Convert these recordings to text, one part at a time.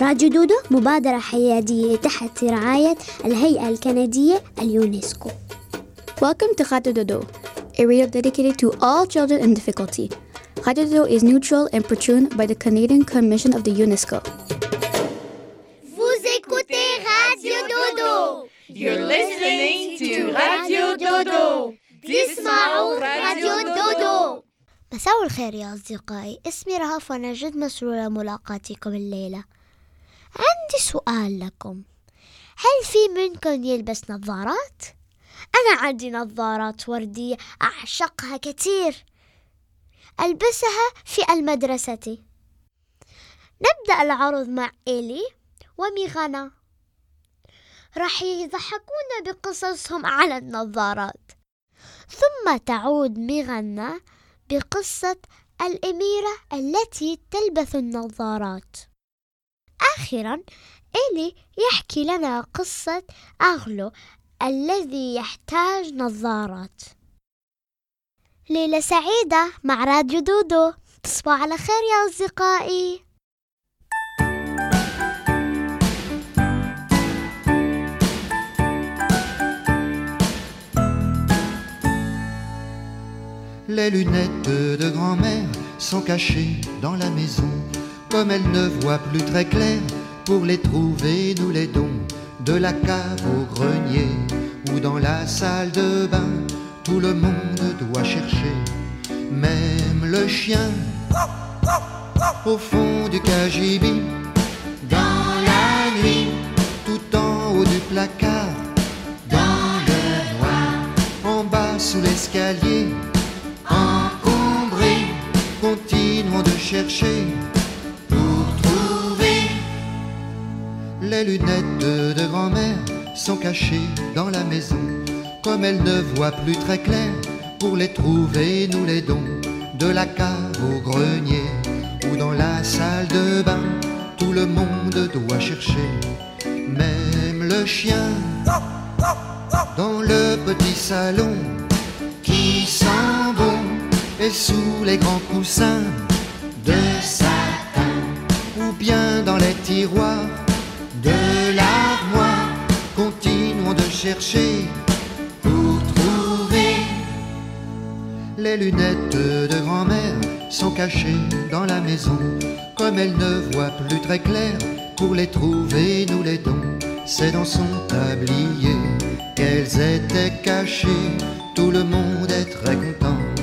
راديو دودو مبادرة حيادية تحت رعاية الهيئة الكندية اليونسكو Welcome to Radio Dodo, a radio dedicated to all children in difficulty. Radio Dodo is neutral and patroned by the Canadian Commission of the UNESCO. Vous écoutez Radio Dodo. You're listening to Radio Dodo. تسمعوا راديو دودو مساء الخير يا أصدقائي اسمي رهف وأنا جد مسرورة ملاقاتكم الليلة عندي سؤال لكم. هل في منكم يلبس نظارات؟ أنا عندي نظارات وردية أعشقها كثير. ألبسها في المدرسة. نبدأ العرض مع إيلي وميغانا. راح يضحكونا بقصصهم على النظارات. ثم تعود ميغانا بقصة الأميرة التي تلبس النظارات. آخرا إيلي يحكي لنا قصة أغلو الذي يحتاج نظارات. ليلة سعيدة مع راديو دودو. تصبحوا على خير يا أصدقائي. Les lunettes de grand-mère sont cachées dans la maison. Comme elle ne voit plus très clair, pour les trouver, nous les dons de la cave au grenier ou dans la salle de bain. Tout le monde doit chercher, même le chien, au fond du cagibi, dans la nuit, tout en haut du placard, dans le noir, en bas sous l'escalier encombré, continuons de chercher Les lunettes de, grand-mère sont cachées dans la maison. Comme elle ne voit plus très clair, pour les trouver, nous les dons de la cave au grenier ou dans la salle de bain. Tout le monde doit chercher, même le chien, dans le petit salon qui sent bon et sous les grands coussins de satin ou bien dans les tiroirs de l'armoire. Continuons de chercher pour trouver les lunettes de grand-mère sont cachées dans la maison. Comme elle ne voit plus très clair, pour les trouver, nous les dons. C'est dans son tablier qu'elles étaient cachées. Tout le monde est très content.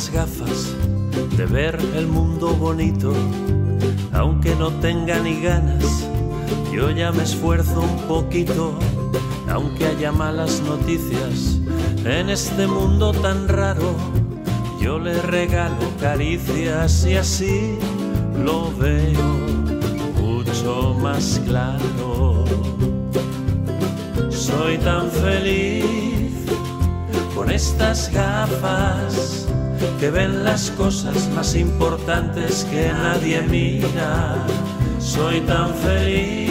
Las gafas de ver el mundo bonito, aunque no tenga ni ganas, yo ya me esfuerzo un poquito, aunque haya malas noticias en este mundo tan raro, yo le regalo caricias y así lo veo mucho más claro. Soy tan feliz con estas gafas que ven las cosas más importantes que nadie mira. Soy tan feliz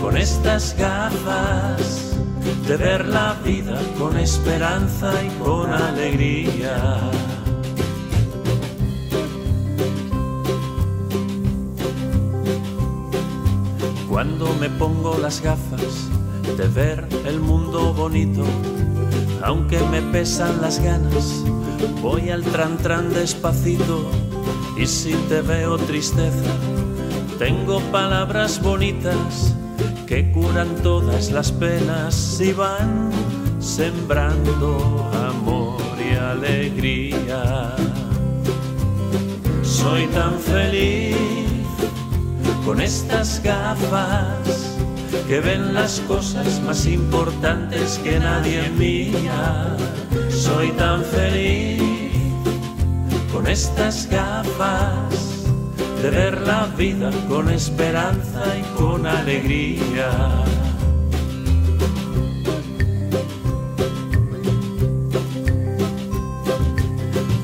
con estas gafas de ver la vida con esperanza y con alegría. Cuando me pongo las gafas de ver el mundo bonito, aunque me pesan las ganas, voy al tran tran despacito y si te veo tristeza, tengo palabras bonitas que curan todas las penas y van sembrando amor y alegría. Soy tan feliz con estas gafas que ven las cosas más importantes que nadie mira. Soy tan feliz con estas gafas de ver la vida con esperanza y con alegría.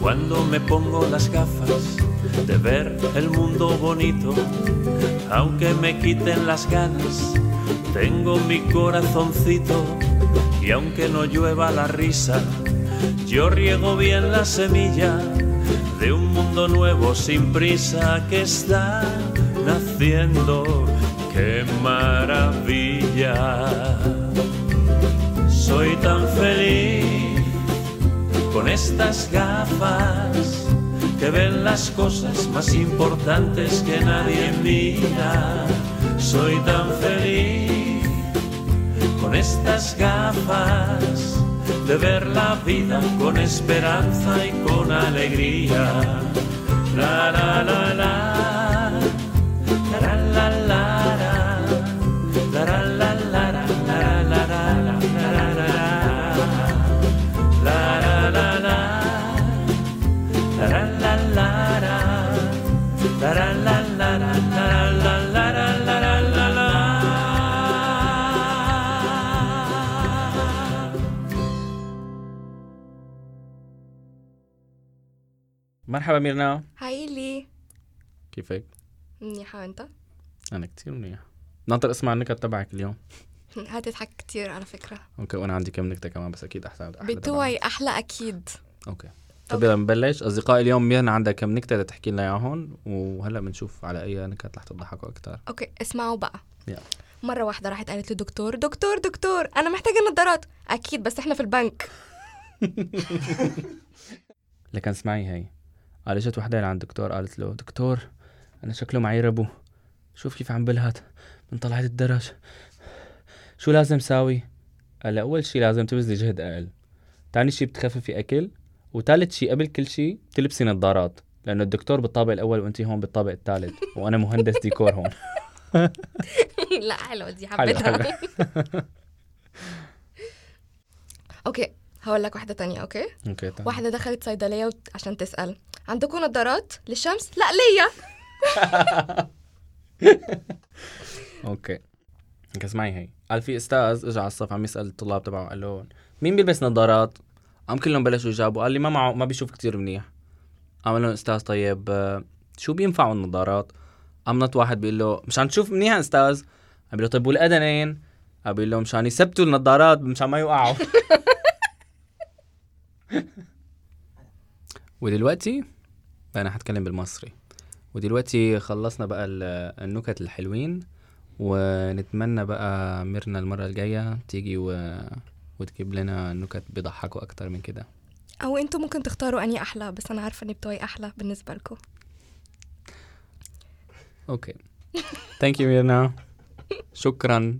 Cuando me pongo las gafas de ver el mundo bonito, aunque me quiten las ganas, tengo mi corazoncito y aunque no llueva la risa, yo riego bien la semilla de un mundo nuevo sin prisa que está naciendo. ¡Qué maravilla! Soy tan feliz con estas gafas que ven las cosas más importantes que nadie mira. Soy tan feliz con estas gafas de ver la vida con esperanza y con alegría. مرحبا ميرنا. Hi لي كيفك؟ منيحة أنت؟ أنا كتير منيح ناطر أسمع النكت تبعك اليوم. هتضحك كتير على فكرة. Okay وأنا عندي كم نكتة كمان بس أكيد أحسن أحلى بتوعي أحلى أكيد. Okay. طيب يلا نبلش اصدقائي اليوم ميرنا عندها كم نكتة تحكي لنا اياهم وهلأ بنشوف على أي نكت رح تضحكوا أكثر Okay اسمعوا بقى. يلا. مرة واحدة راحت قالت للدكتور دكتور دكتور أنا محتاجة نظارات. أكيد بس إحنا في البنك. لكن اسمعي هي قال اجت وحده لعند الدكتور؟ قالت له دكتور أنا شكله معي ربو. شوف كيف عم بلهت من طلعت الدرج. شو لازم ساوي؟ قال أول شي لازم تبذلي جهد أقل. تاني شي بتخففي أكل وثالث شي قبل كل شي بتلبسي نظارات لأنه الدكتور بالطابق الأول وانت هون بالطابق الثالث وأنا مهندس ديكور هون. لا حلوة دي حبيتها. Okay هقول لك واحدة تانية okay? Okay تمام. واحدة دخلت صيدلية وت- عشان تسأل. عندكم نظارات للشمس؟ لا ليا Okay هيك اسمعي هي قال في أستاذ اجى على الصف عم يسأل الطلاب تبعه قال له مين بيلبس نظارات؟ قام كلهم بلشوا يجاوبوا قال لي ما معه ما بيشوف كتير منيح قام له أستاذ طيب آه، شو بينفعوا النظارات؟ قام نط واحد بيقول له مشان تشوف منيح أستاذ قام بيقول له طيب والأذنين؟ قام بيقول له مشان يثبتوا النظارات مشان ما يوقعوا ودلوقتي أنا حتكلم بالمصري. ودلوقتي خلصنا بقى ال- النكت الحلوين ونتمنى بقى ميرنا المرة الجاية تيجي و... وتجيب لنا نكت بيضحكوا أكتر من كده. أو أنتوا ممكن تختاروا أني أحلى بس أنا عارفة إن بتوعي أحلى بالنسبة لكم. أوكي. ثانك يو ميرنا. شكرا.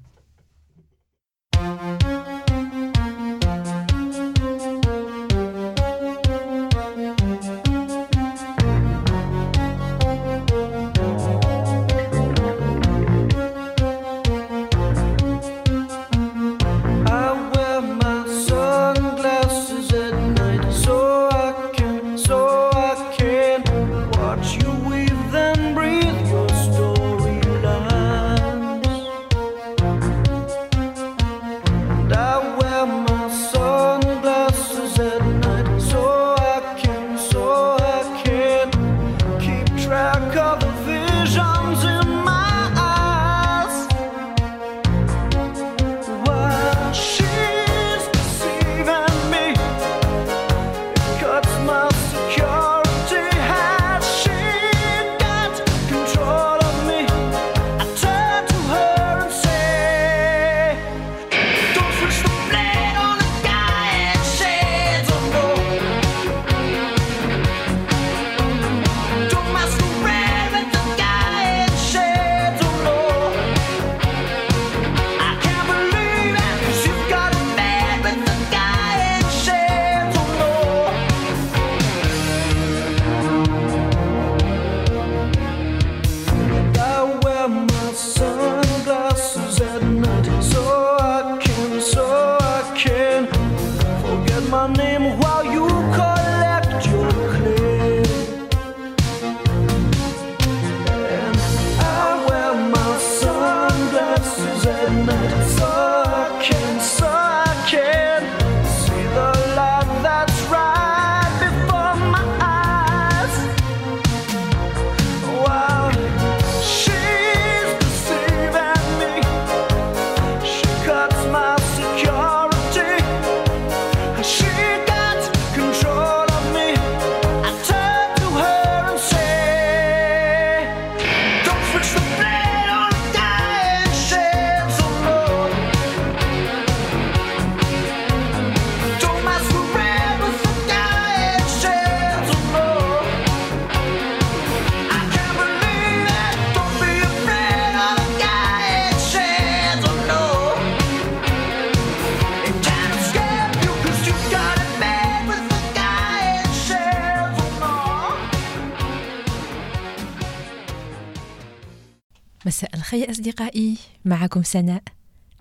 أصدقائي معكم سناء.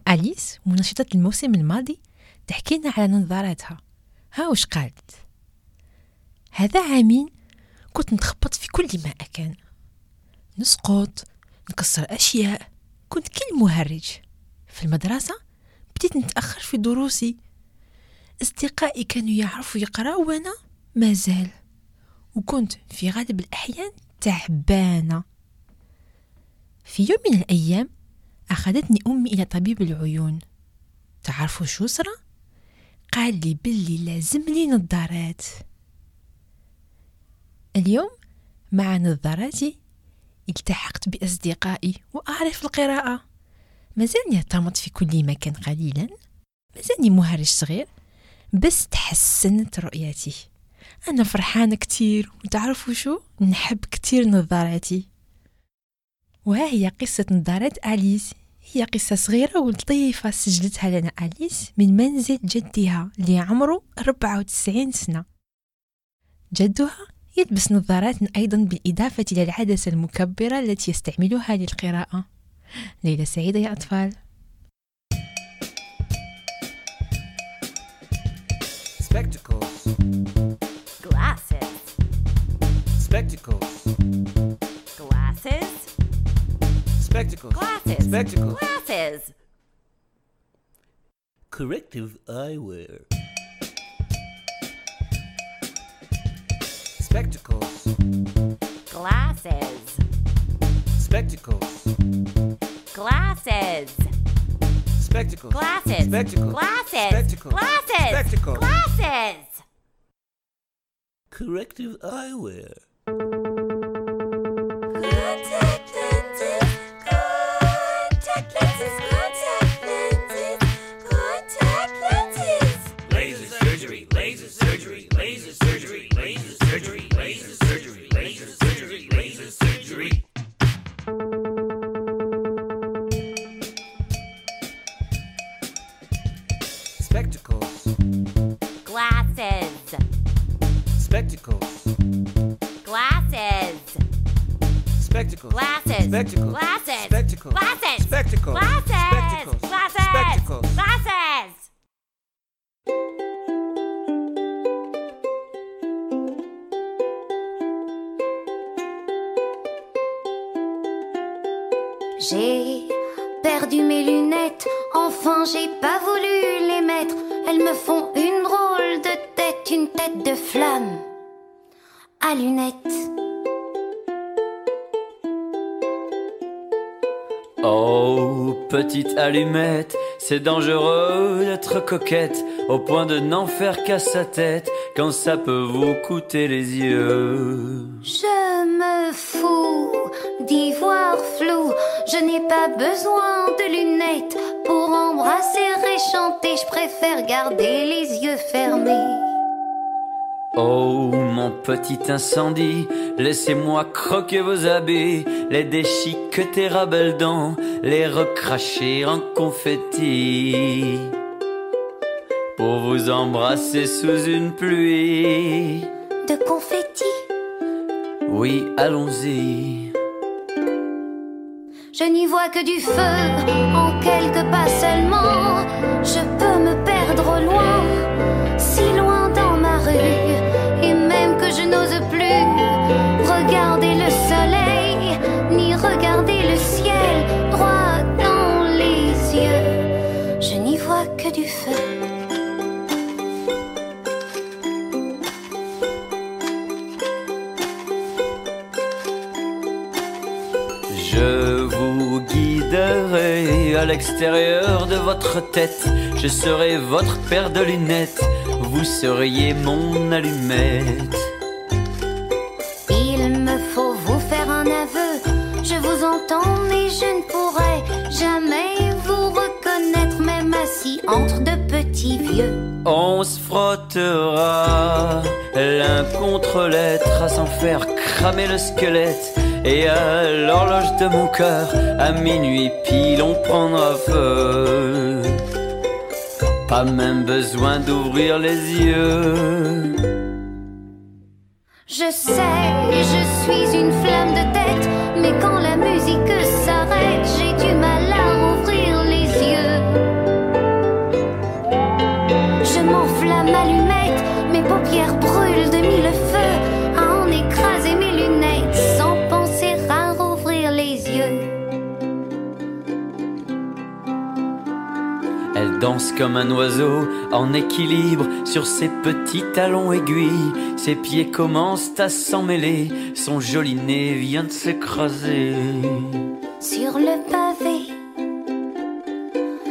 أليس منشطة الموسم الماضي تحكي لنا على نظاراتها ها وش قالت؟ هذا عامين كنت نتخبط في كل ما أكان. نسقط نكسر أشياء كنت كل مهرج. في المدرسة بديت نتأخر في دروسي. أصدقائي كانوا يعرفوا يقرأوا وأنا ما زال. وكنت في غالب الأحيان تعبانة. في يوم من الأيام أخذتني أمي إلى طبيب العيون. تعرفوا شو صرا؟ قال لي باللي لازم لي نظارات. اليوم مع نظاراتي التحقت بأصدقائي وأعرف القراءة. مازالني اهتمت في كل مكان قليلا. مازالني مهرج صغير بس تحسنت رؤيتي أنا فرحانة كتير. وتعرفوا شو؟ نحب كتير نظاراتي. وها هي قصة نظارات أليس. هي قصة صغيرة ولطيفة سجلتها لنا أليس من منزل جدها اللي عمره 94 سنة. جدها يلبس نظارات أيضا بالإضافة إلى العدسة المكبرة التي يستعملها للقراءة. ليلة سعيدة يا أطفال. Spectacles. Spectacles. Glasses. Spectacles. Glasses. Corrective eyewear. Spectacles. Glasses. Spectacles. Glasses. Spectacles. Glasses. Spectacles. Glasses. Spectacles. Glasses. Spectacles. Glasses. Corrective eyewear. Spectacles. Glasses. Spectacles. Glasses. Spectacles. Glasses. Spectacles. Glasses. Spectacles. Glasses. Spectacles. Glasses. J'ai perdu mes lunettes, enfin j'ai pas voulu les mettre. Elles me font une drôle de tête, une tête de flamme à lunettes. Petite allumette, c'est dangereux d'être coquette, au point de n'en faire qu'à sa tête, quand ça peut vous coûter les yeux. Je me fous d'ivoire flou, je n'ai pas besoin de lunettes pour embrasser et chanter, je préfère garder les yeux fermés. Oh, mon petit incendie, laissez-moi croquer vos habits, les déchiqueter à belles dents, les recracher en confetti. Pour vous embrasser sous une pluie. De confetti, Oui, allons-y. je n'y vois que du feu en quelques pas seulement. Je peux me perdre au loin, à l'extérieur de votre tête. Je serai votre paire de lunettes. Vous seriez mon allumette. Il me faut vous faire un aveu. Je vous entends, mais je ne pourrai jamais vous reconnaître, même assis entre de petits vieux. On se frottera l'un contre l'être à s'en faire cramer le squelette. Et à l'horloge de mon cœur, à minuit pile, on prendra feu. Pas même besoin d'ouvrir les yeux. Je sais, je suis une flamme de comme un oiseau en équilibre sur ses petits talons aiguilles. Ses pieds commencent à s'emmêler, son joli nez vient de s'écraser. Sur le pavé,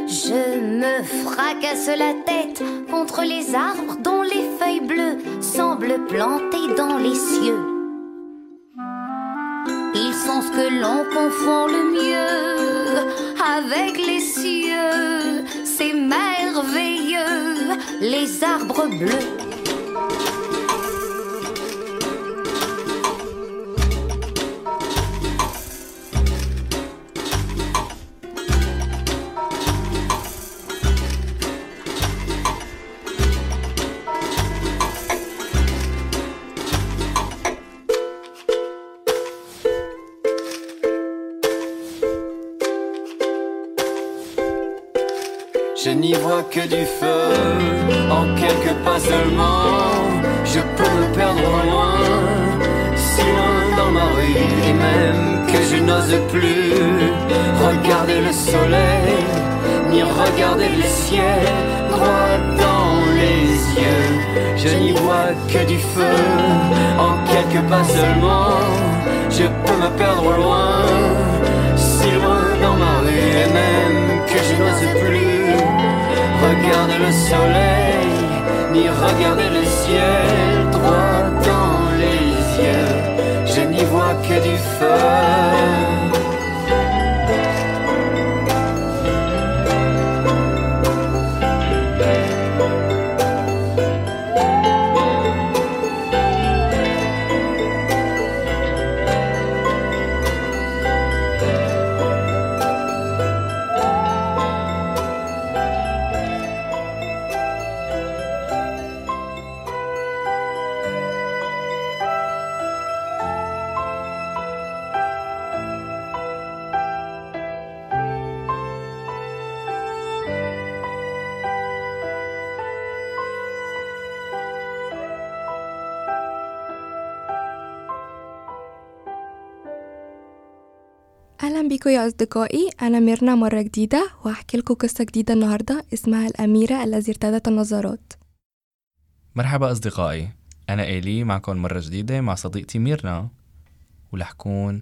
je me fracasse la tête contre les arbres dont les feuilles bleues semblent plantées dans les cieux. Ils sont ce que l'on confond le mieux avec les cieux. C'est merveilleux, les arbres bleus. Que du feu, en quelques pas seulement. Je peux me perdre loin, si loin dans ma rue, et même que je n'ose plus regarder le soleil, ni regarder le ciel droit dans les yeux. Je n'y vois que du feu, en quelques pas seulement. Je peux me perdre loin, le soleil, ni regarder le ciel droit dans les yeux. Je n'y vois que du feu. أهلا بيكم يا أصدقائي. أنا ميرنا مرة جديدة وهحكي لكم قصة جديدة النهاردة اسمها الأميرة التي ارتدت النظارات. مرحبا أصدقائي. أنا إيلي معكم مرة جديدة مع صديقتي ميرنا ولحكون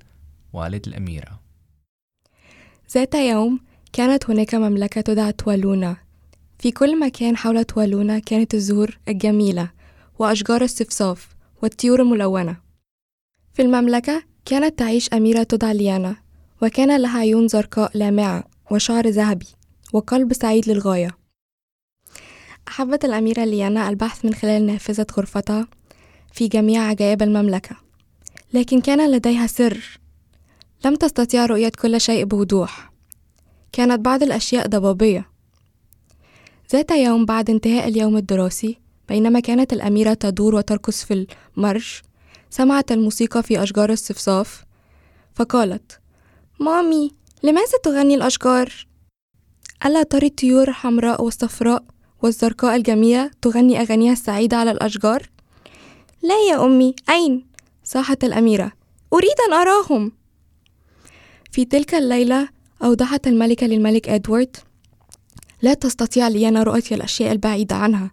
والد الأميرة. ذات يوم كانت هناك مملكة تدعى توالونا. في كل مكان حول توالونا كانت الزهور الجميلة وأشجار الصفصاف والطيور الملونة. في المملكة كانت تعيش أميرة تدعى ليانا. وكان لها عيون زرقاء لامعة وشعر ذهبي وقلب سعيد للغاية. أحبت الأميرة ليانا البحث من خلال نافذة غرفتها في جميع عجائب المملكة لكن كان لديها سر. لم تستطيع رؤية كل شيء بوضوح. كانت بعض الأشياء ضبابية. ذات يوم بعد انتهاء اليوم الدراسي بينما كانت الأميرة تدور وترقص في المرش سمعت الموسيقى في أشجار الصفصاف فقالت مامي لماذا تغني الأشجار؟ ألا ترى الطيور الحمراء والصفراء والزرقاء الجميلة تغني أغانيها السعيدة على الأشجار؟ لا يا أمي أين؟ صاحت الأميرة أريد أن أراهم في تلك الليلة أوضحت الملكة للملك إدوارد لا تستطيع ليانا رؤية الأشياء البعيدة عنها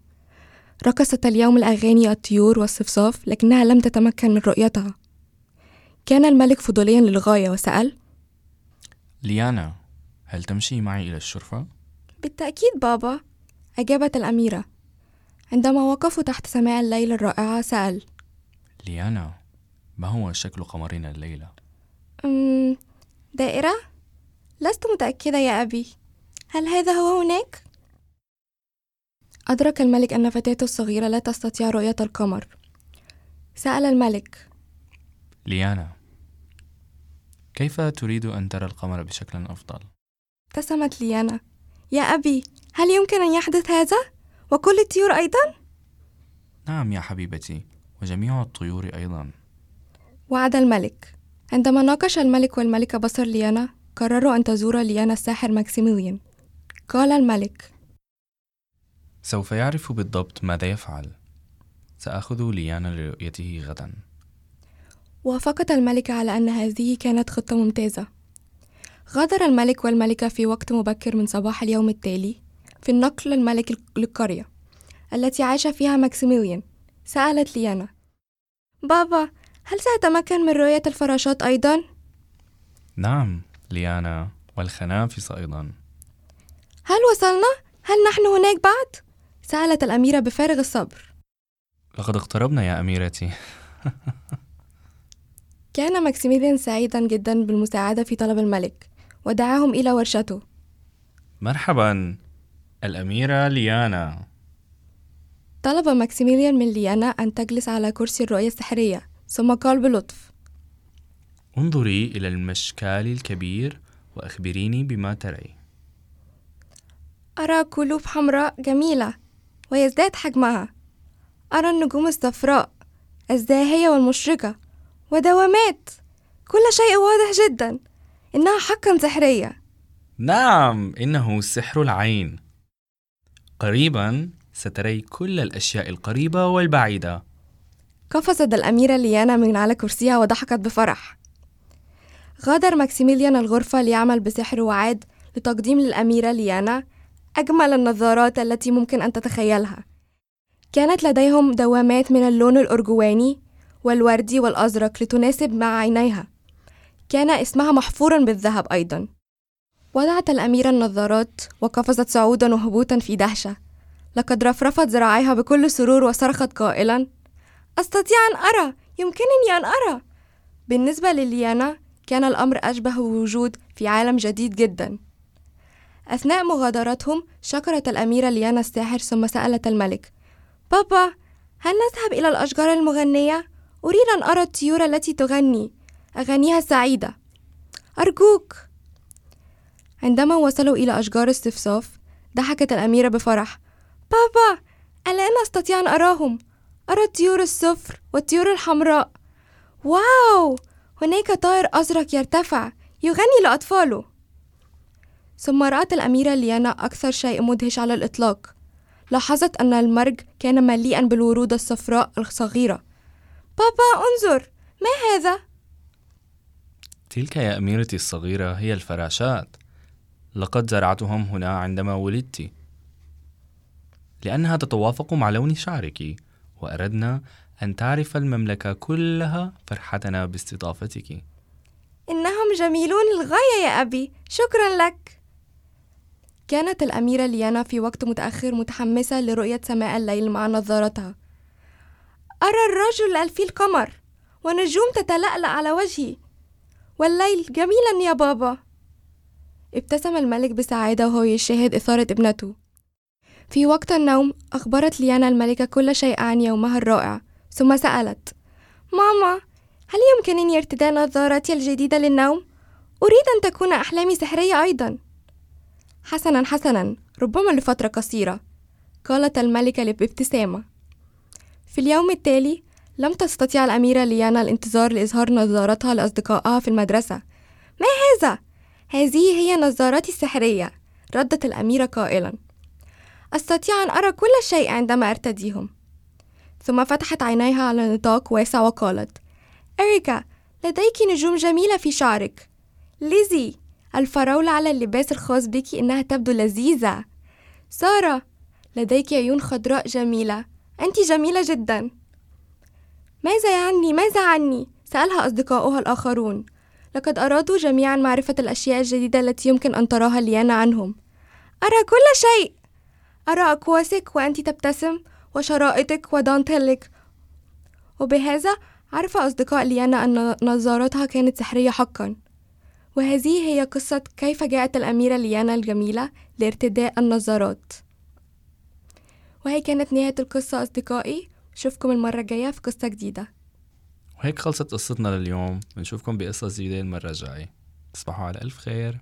رقصت اليوم الأغاني الطيور والصفصاف لكنها لم تتمكن من رؤيتها كان الملك فضوليا للغاية وسأل ليانا هل تمشي معي إلى الشرفة؟ بالتأكيد بابا أجابت الأميرة عندما وقفوا تحت سماء الليل الرائعة سأل ليانا ما هو شكل قمرنا الليلة؟ أمم دائرة؟ لست متأكدة يا أبي هل هذا هو هناك؟ أدرك الملك أن فتاته الصغيرة لا تستطيع رؤية القمر سأل الملك ليانا كيف تريد أن ترى القمر بشكل أفضل؟ ابتسمت ليانا يا أبي هل يمكن أن يحدث هذا؟ وكل الطيور أيضا؟ نعم يا حبيبتي وجميع الطيور أيضا وعد الملك عندما ناقش الملك والملكة بصر ليانا قرروا أن تزور ليانا الساحر ماكسيميليان قال الملك سوف يعرف بالضبط ماذا يفعل سأخذ ليانا لرؤيته غدا وافقت الملكة على أن هذه كانت خطة ممتازة غادر الملك والملكة في وقت مبكر من صباح اليوم التالي في النقل الملك للقرية التي عاش فيها ماكسيميليان سألت ليانا بابا هل سأتمكن من رؤية الفراشات أيضا؟ نعم ليانا والخنافس أيضا هل وصلنا؟ هل نحن هناك بعد؟ سألت الأميرة بفارغ الصبر لقد اقتربنا يا أميرتي كان ماكسيميليان سعيدا جدا بالمساعدة في طلب الملك ودعاهم إلى ورشته. مرحبا الأميرة ليانا. طلب ماكسيميليان من ليانا أن تجلس على كرسي الرؤية السحرية ثم قال بلطف. انظري إلى المشكال الكبير وأخبريني بما تري. أرى قلوب حمراء جميلة ويزداد حجمها. أرى النجوم الصفراء الزاهية والمشرقة. ودوامات. كل شيء واضح جدا. إنها حقا سحرية. نعم إنه سحر العين. قريبا ستري كل الأشياء القريبة والبعيدة. قفزت الأميرة ليانا من على كرسيها وضحكت بفرح. غادر ماكسيميليان الغرفة ليعمل بسحر وعاد لتقديم للأميرة ليانا أجمل النظارات التي ممكن أن تتخيلها. كانت لديهم دوامات من اللون الأرجواني والوردي والأزرق لتناسب مع عينيها. كان اسمها محفورا بالذهب أيضا. وضعت الأميرة النظارات وقفزت صعودا وهبوطا في دهشة. لقد رفرفت ذراعيها بكل سرور وصرخت قائلا أستطيع أن أرى يمكنني أن أرى. بالنسبة لليانا كان الأمر أشبه بوجود في عالم جديد جدا. أثناء مغادرتهم شكرت الأميرة ليانا الساحر ثم سألت الملك بابا هل نذهب إلى الأشجار المغنية؟ أريد أن أرى الطيور التي تغني. أغانيها سعيدة. أرجوك. عندما وصلوا إلى أشجار الصفصاف ضحكت الأميرة بفرح. بابا الآن أستطيع أن أراهم. أرى الطيور الصفر والطيور الحمراء. واو! هناك طائر أزرق يرتفع يغني لأطفاله. ثم رأت الأميرة ليانا أكثر شيء مدهش على الإطلاق. لاحظت أن المرج كان مليئا بالورود الصفراء الصغيرة. بابا انظر. ما هذا؟ تلك يا أميرتي الصغيرة هي الفراشات. لقد زرعتهم هنا عندما ولدت. لأنها تتوافق مع لون شعرك وأردنا أن تعرف المملكة كلها فرحتنا باستضافتك. إنهم جميلون للغاية يا أبي. شكرا لك. كانت الأميرة ليانا في وقت متأخر متحمسة لرؤية سماء الليل مع نظارتها. أرى الرجل في القمر ونجوم تتلألأ على وجهي. والليل جميلا يا بابا. ابتسم الملك بسعادة وهو يشاهد إثارة ابنته. في وقت النوم أخبرت ليانا الملكة كل شيء عن يومها الرائع ثم سألت ماما هل يمكنني ارتداء نظارتي الجديدة للنوم؟ أريد أن تكون أحلامي سحرية أيضا. حسنا حسنا ربما لفترة قصيرة. قالت الملكة بابتسامة في اليوم التالي لم تستطيع الأميرة ليانا الانتظار لإظهار نظارتها لأصدقائها في المدرسة. ما هذا؟ هذه هي نظارتي السحرية ردت الأميرة قائلا. أستطيع أن أرى كل شيء عندما أرتديهم. ثم فتحت عينيها على نطاق واسع وقالت إريكا لديك نجوم جميلة في شعرك. ليزي الفراولة على اللباس الخاص بك إنها تبدو لذيذة. سارة لديك عيون خضراء جميلة. أنت جميلة جدا. ماذا يعني؟ ماذا عني؟ سألها أصدقاؤها الآخرون. لقد أرادوا جميعا معرفة الأشياء الجديدة التي يمكن أن تراها ليانا عنهم. أرى كل شيء. أرى أقواسك وأنت تبتسم وشرائطك ودانتيلك. وبهذا عرف أصدقاء ليانا أن نظارتها كانت سحرية حقا. وهذه هي قصة كيف جاءت الأميرة ليانا الجميلة لارتداء النظارات. وهي كانت نهاية القصة أصدقائي. أشوفكم المرة الجاية في قصة جديدة. وهيك خلصت قصتنا لليوم. بنشوفكم بقصة جديدة المرة الجاية. تصبحوا على ألف خير.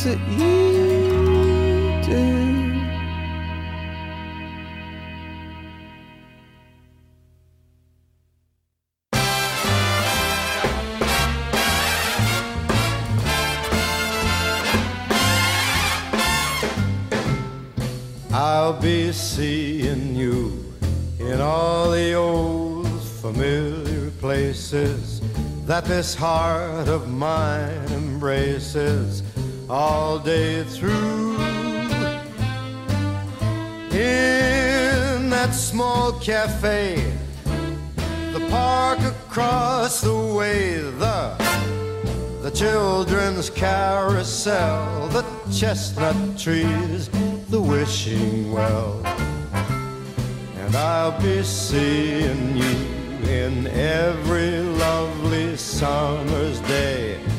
Things that you do. I'll be seeing you in all the old familiar places that this heart of mine embraces all day through. In that small cafe, the park across the way, the the children's carousel, the chestnut trees, the wishing well. And I'll be seeing you in every lovely summer's day.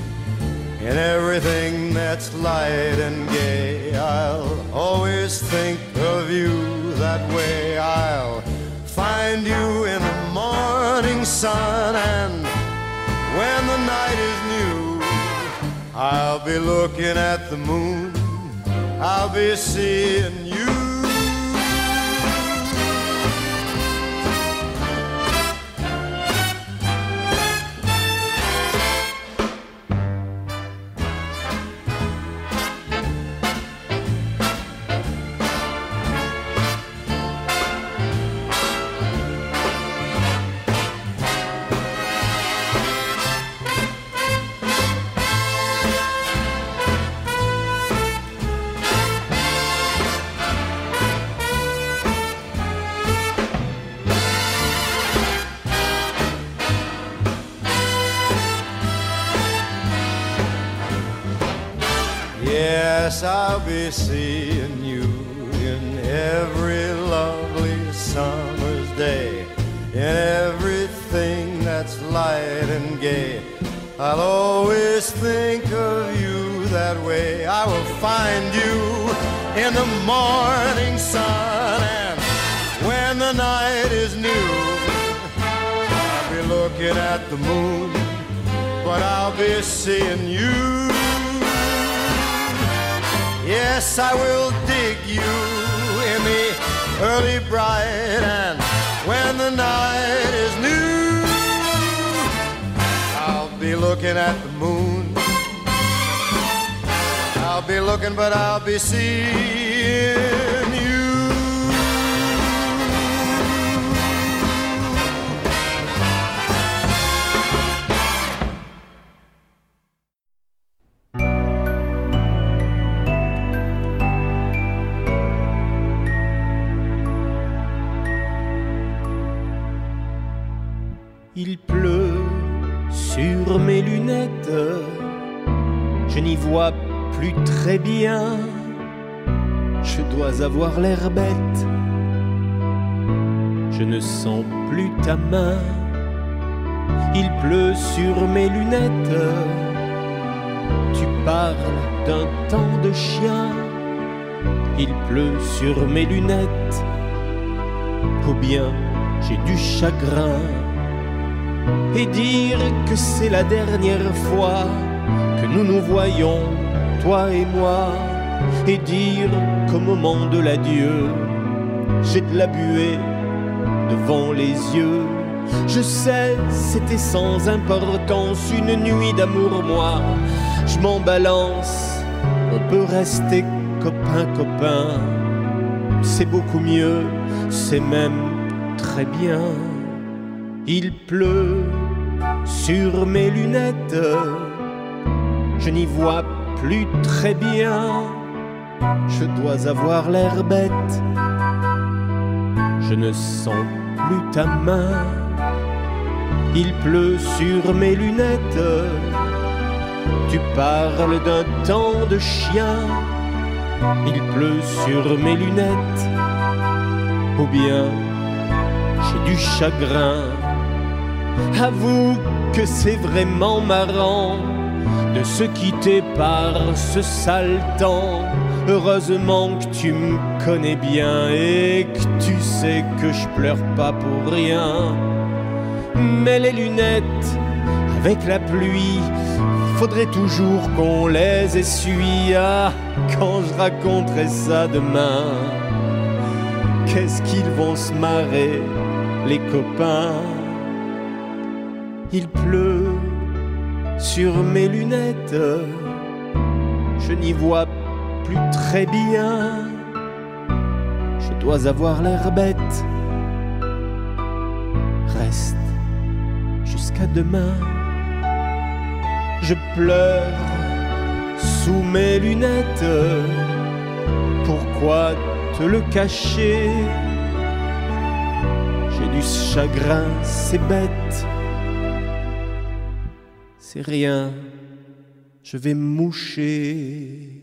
In everything that's light and gay, I'll always think of you that way. I'll find you in the morning sun, and when the night is new, I'll be looking at the moon. I'll be seeing you. I'll be seeing you in every lovely summer's day, in everything that's light and gay. I'll always think of you that way. I will find you in the morning sun, and when the night is new, I'll be looking at the moon, but I'll be seeing you. Yes, I will dig you in the early bright and when the night is new, I'll be looking at the moon. I'll be looking, but I'll be seeing plus très bien, je dois avoir l'air bête, je ne sens plus ta main. Il pleut sur mes lunettes, tu parles d'un temps de chien, il pleut sur mes lunettes, ou bien j'ai du chagrin. Et dire que c'est la dernière fois que nous nous voyons, toi et moi, et dire qu'au moment de l'adieu, j'ai de la buée devant les yeux. Je sais, c'était sans importance, une nuit d'amour, moi, je m'en balance, on peut rester copain, copain, c'est beaucoup mieux, c'est même très bien. Il pleut sur mes lunettes, je n'y vois plus très bien, je dois avoir l'air bête, je ne sens plus ta main. Il pleut sur mes lunettes, tu parles d'un temps de chien, il pleut sur mes lunettes, ou bien j'ai du chagrin. Avoue que c'est vraiment marrant de se quitter par ce sale temps. Heureusement que tu me connais bien et que tu sais que je pleure pas pour rien. Mais les lunettes avec la pluie, faudrait toujours qu'on les essuie. Ah, quand je raconterai ça demain, qu'est-ce qu'ils vont se marrer, les copains? Il pleut sur mes lunettes, je n'y vois plus très bien. Je dois avoir l'air bête. Reste jusqu'à demain. Je pleure sous mes lunettes. Pourquoi te le cacher? J'ai du chagrin, c'est bête. C'est rien, je vais moucher.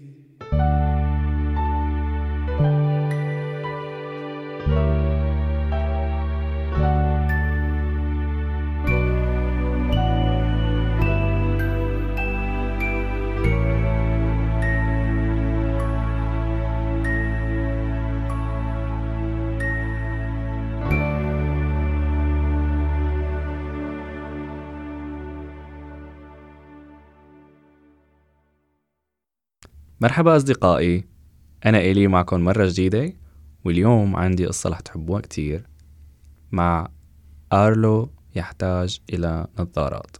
مرحبا أصدقائي. أنا إيلي معكم مرة جديدة واليوم عندي قصة رح تحبوها كتير. مع آرلو يحتاج إلى نظارات.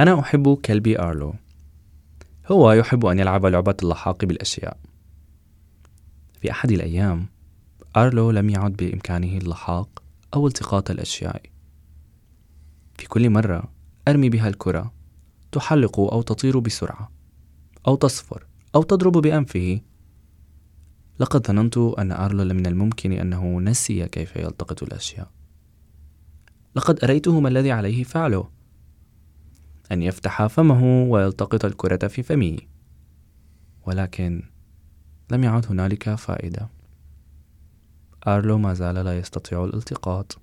أنا أحب كلبي آرلو. هو يحب أن يلعب لعبة اللحاق بالأشياء. في أحد الأيام آرلو لم يعد بإمكانه اللحاق أو التقاط الأشياء. في كل مرة أرمي بها الكرة تحلق أو تطير بسرعة أو تصفر أو تضرب بأنفه. لقد ظننت أن أرلو من الممكن أنه نسي كيف يلتقط الأشياء. لقد أريته ما الذي عليه فعله. أن يفتح فمه ويلتقط الكرة في فمه. ولكن لم يعد هنالك فائدة. أرلو ما زال لا يستطيع الالتقاط.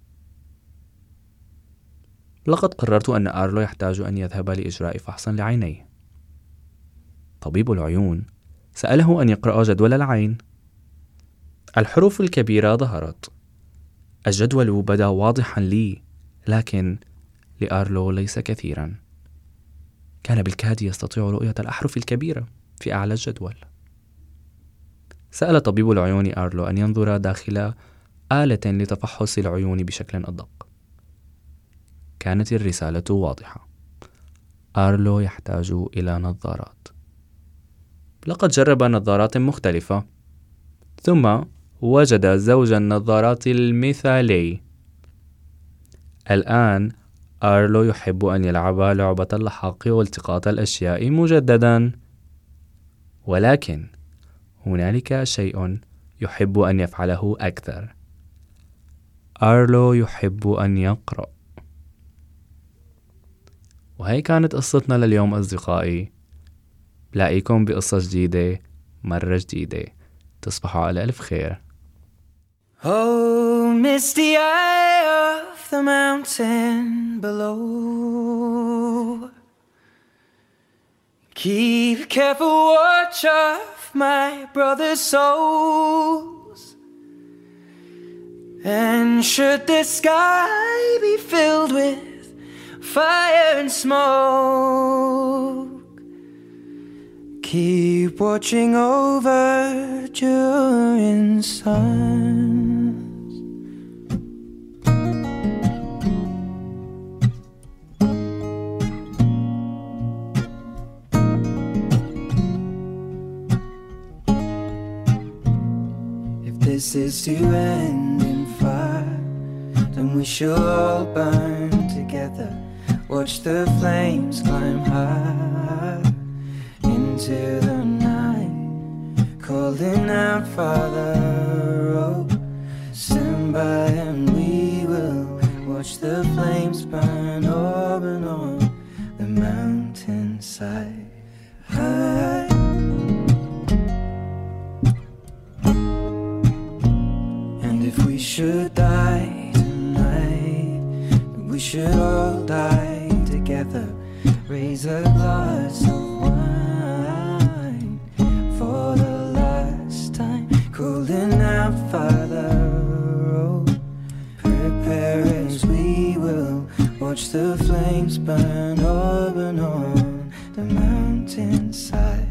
لقد قررت أن أرلو يحتاج أن يذهب لإجراء فحص لعينيه. طبيب العيون سأله أن يقرأ جدول العين. الحروف الكبيرة ظهرت. الجدول بدأ واضحا لي، لكن لأرلو ليس كثيرا. كان بالكاد يستطيع رؤية الأحرف الكبيرة في أعلى الجدول. سأل طبيب العيون أرلو أن ينظر داخل آلة لتفحص العيون بشكل أدق. كانت الرسالة واضحة. آرلو يحتاج إلى نظارات. لقد جرب نظارات مختلفة. ثم وجد زوج النظارات المثالي. الآن آرلو يحب أن يلعب لعبة اللحاق والتقاط الأشياء مجددا. ولكن هنالك شيء يحب أن يفعله أكثر. أرلو يحب أن يقرأ. وهي كانت قصتنا لليوم أصدقائي بلاقيكم بقصة جديدة مرة جديدة تصبحوا على ألف خير Oh, misty eye of the mountain below. Keep careful watch of my brother's souls. And should the sky be filled with fire and smoke, keep watching over during suns. If this is to end in fire, then we shall all burn together. Watch the flames climb high into the night, calling out, Father, oh, stand by and we will watch the flames burn up and on the mountainside. High. And if we should die tonight, we should all. A glass of wine for the last time. Father, oh, prepare as we will watch the flames burn and on the.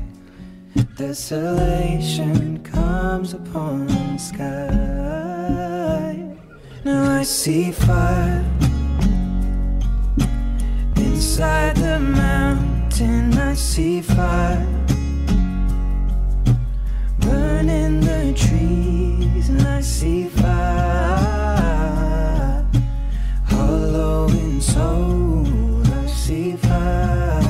Desolation comes upon the sky. Now I see fire inside the mountain. I see fire burning the trees, and I see fire hollow in soul. I see fire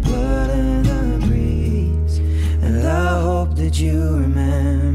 blood in the breeze, and I hope that you remember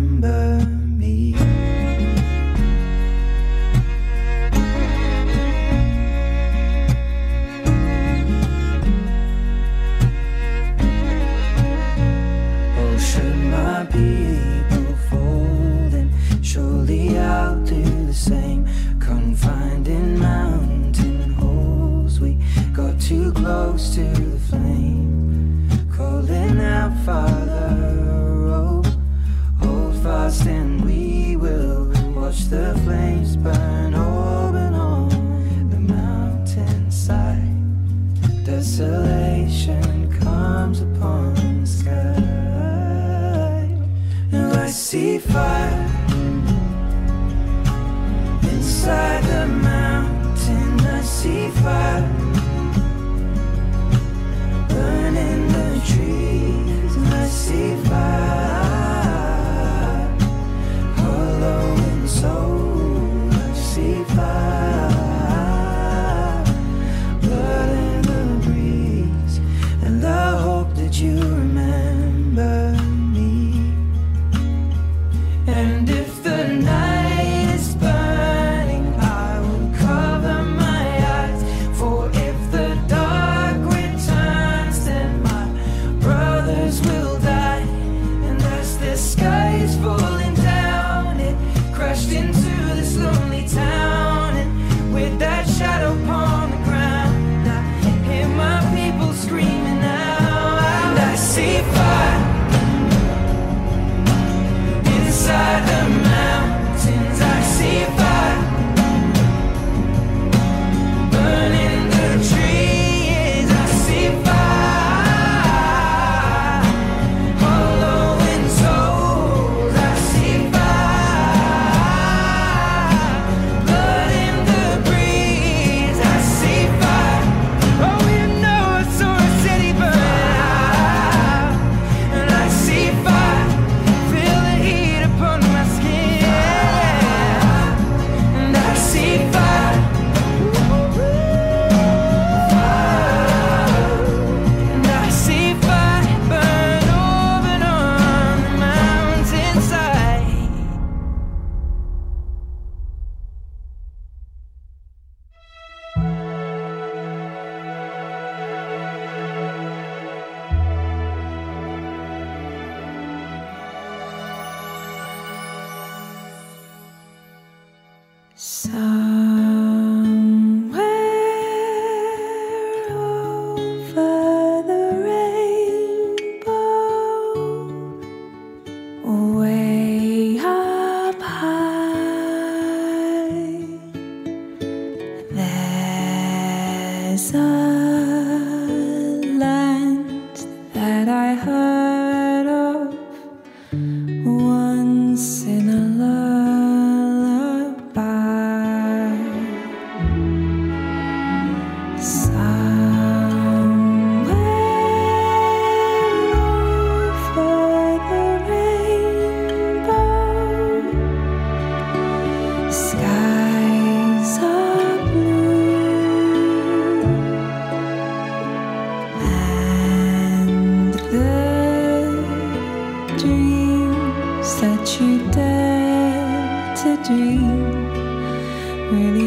为你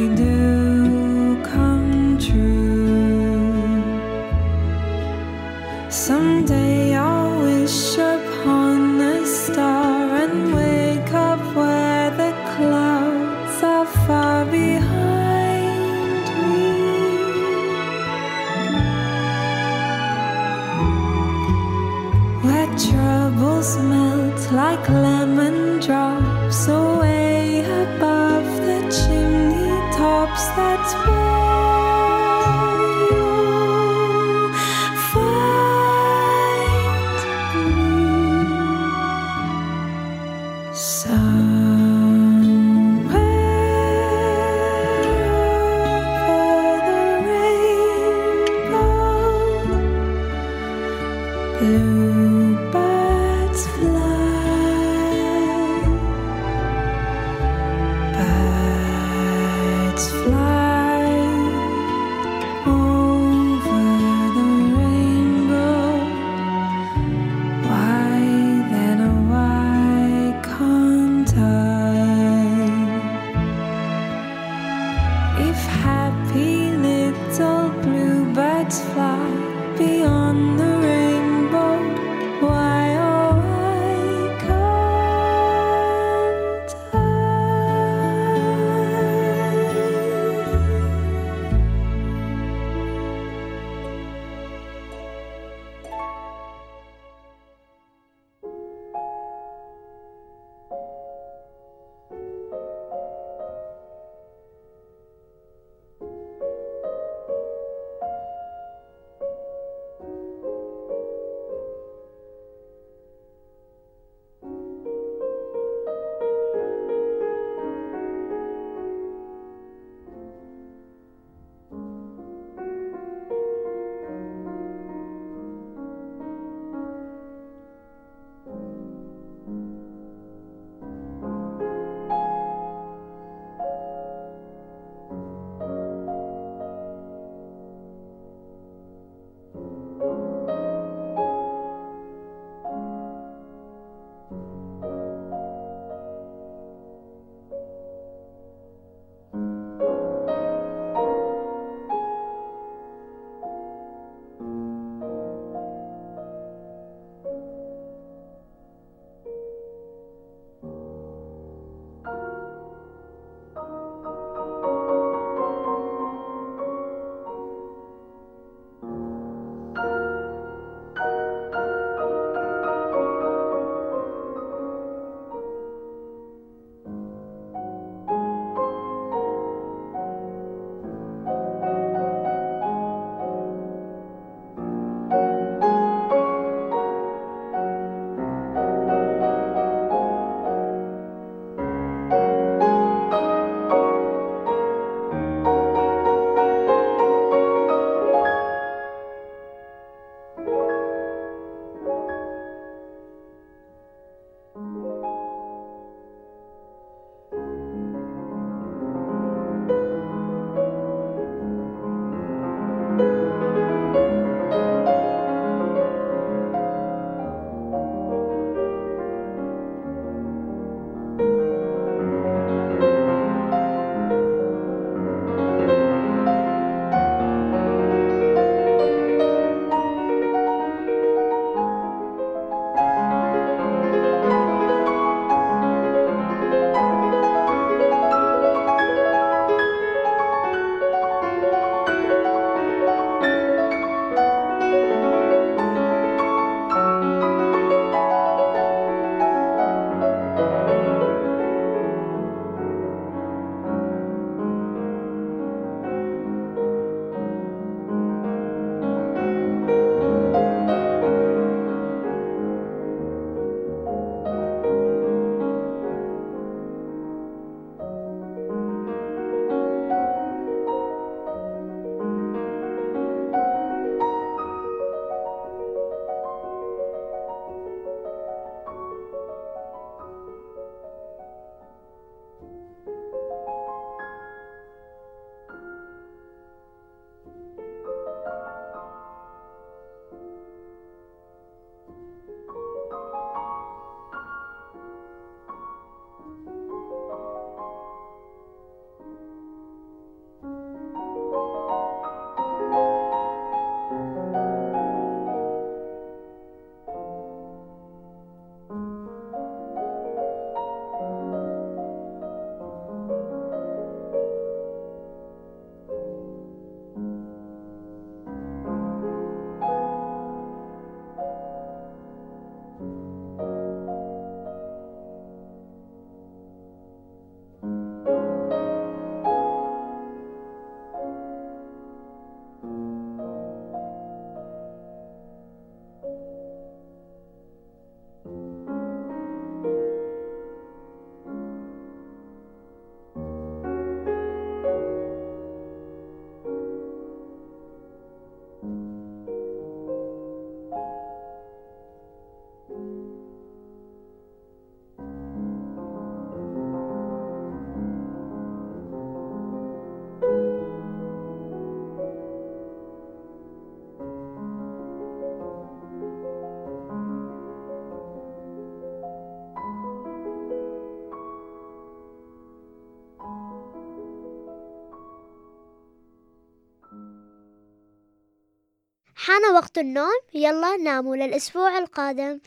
حان وقت النوم يلا ناموا للأسبوع القادم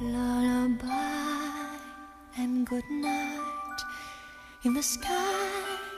Lullaby and good night. In the sky,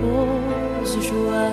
repouso, João.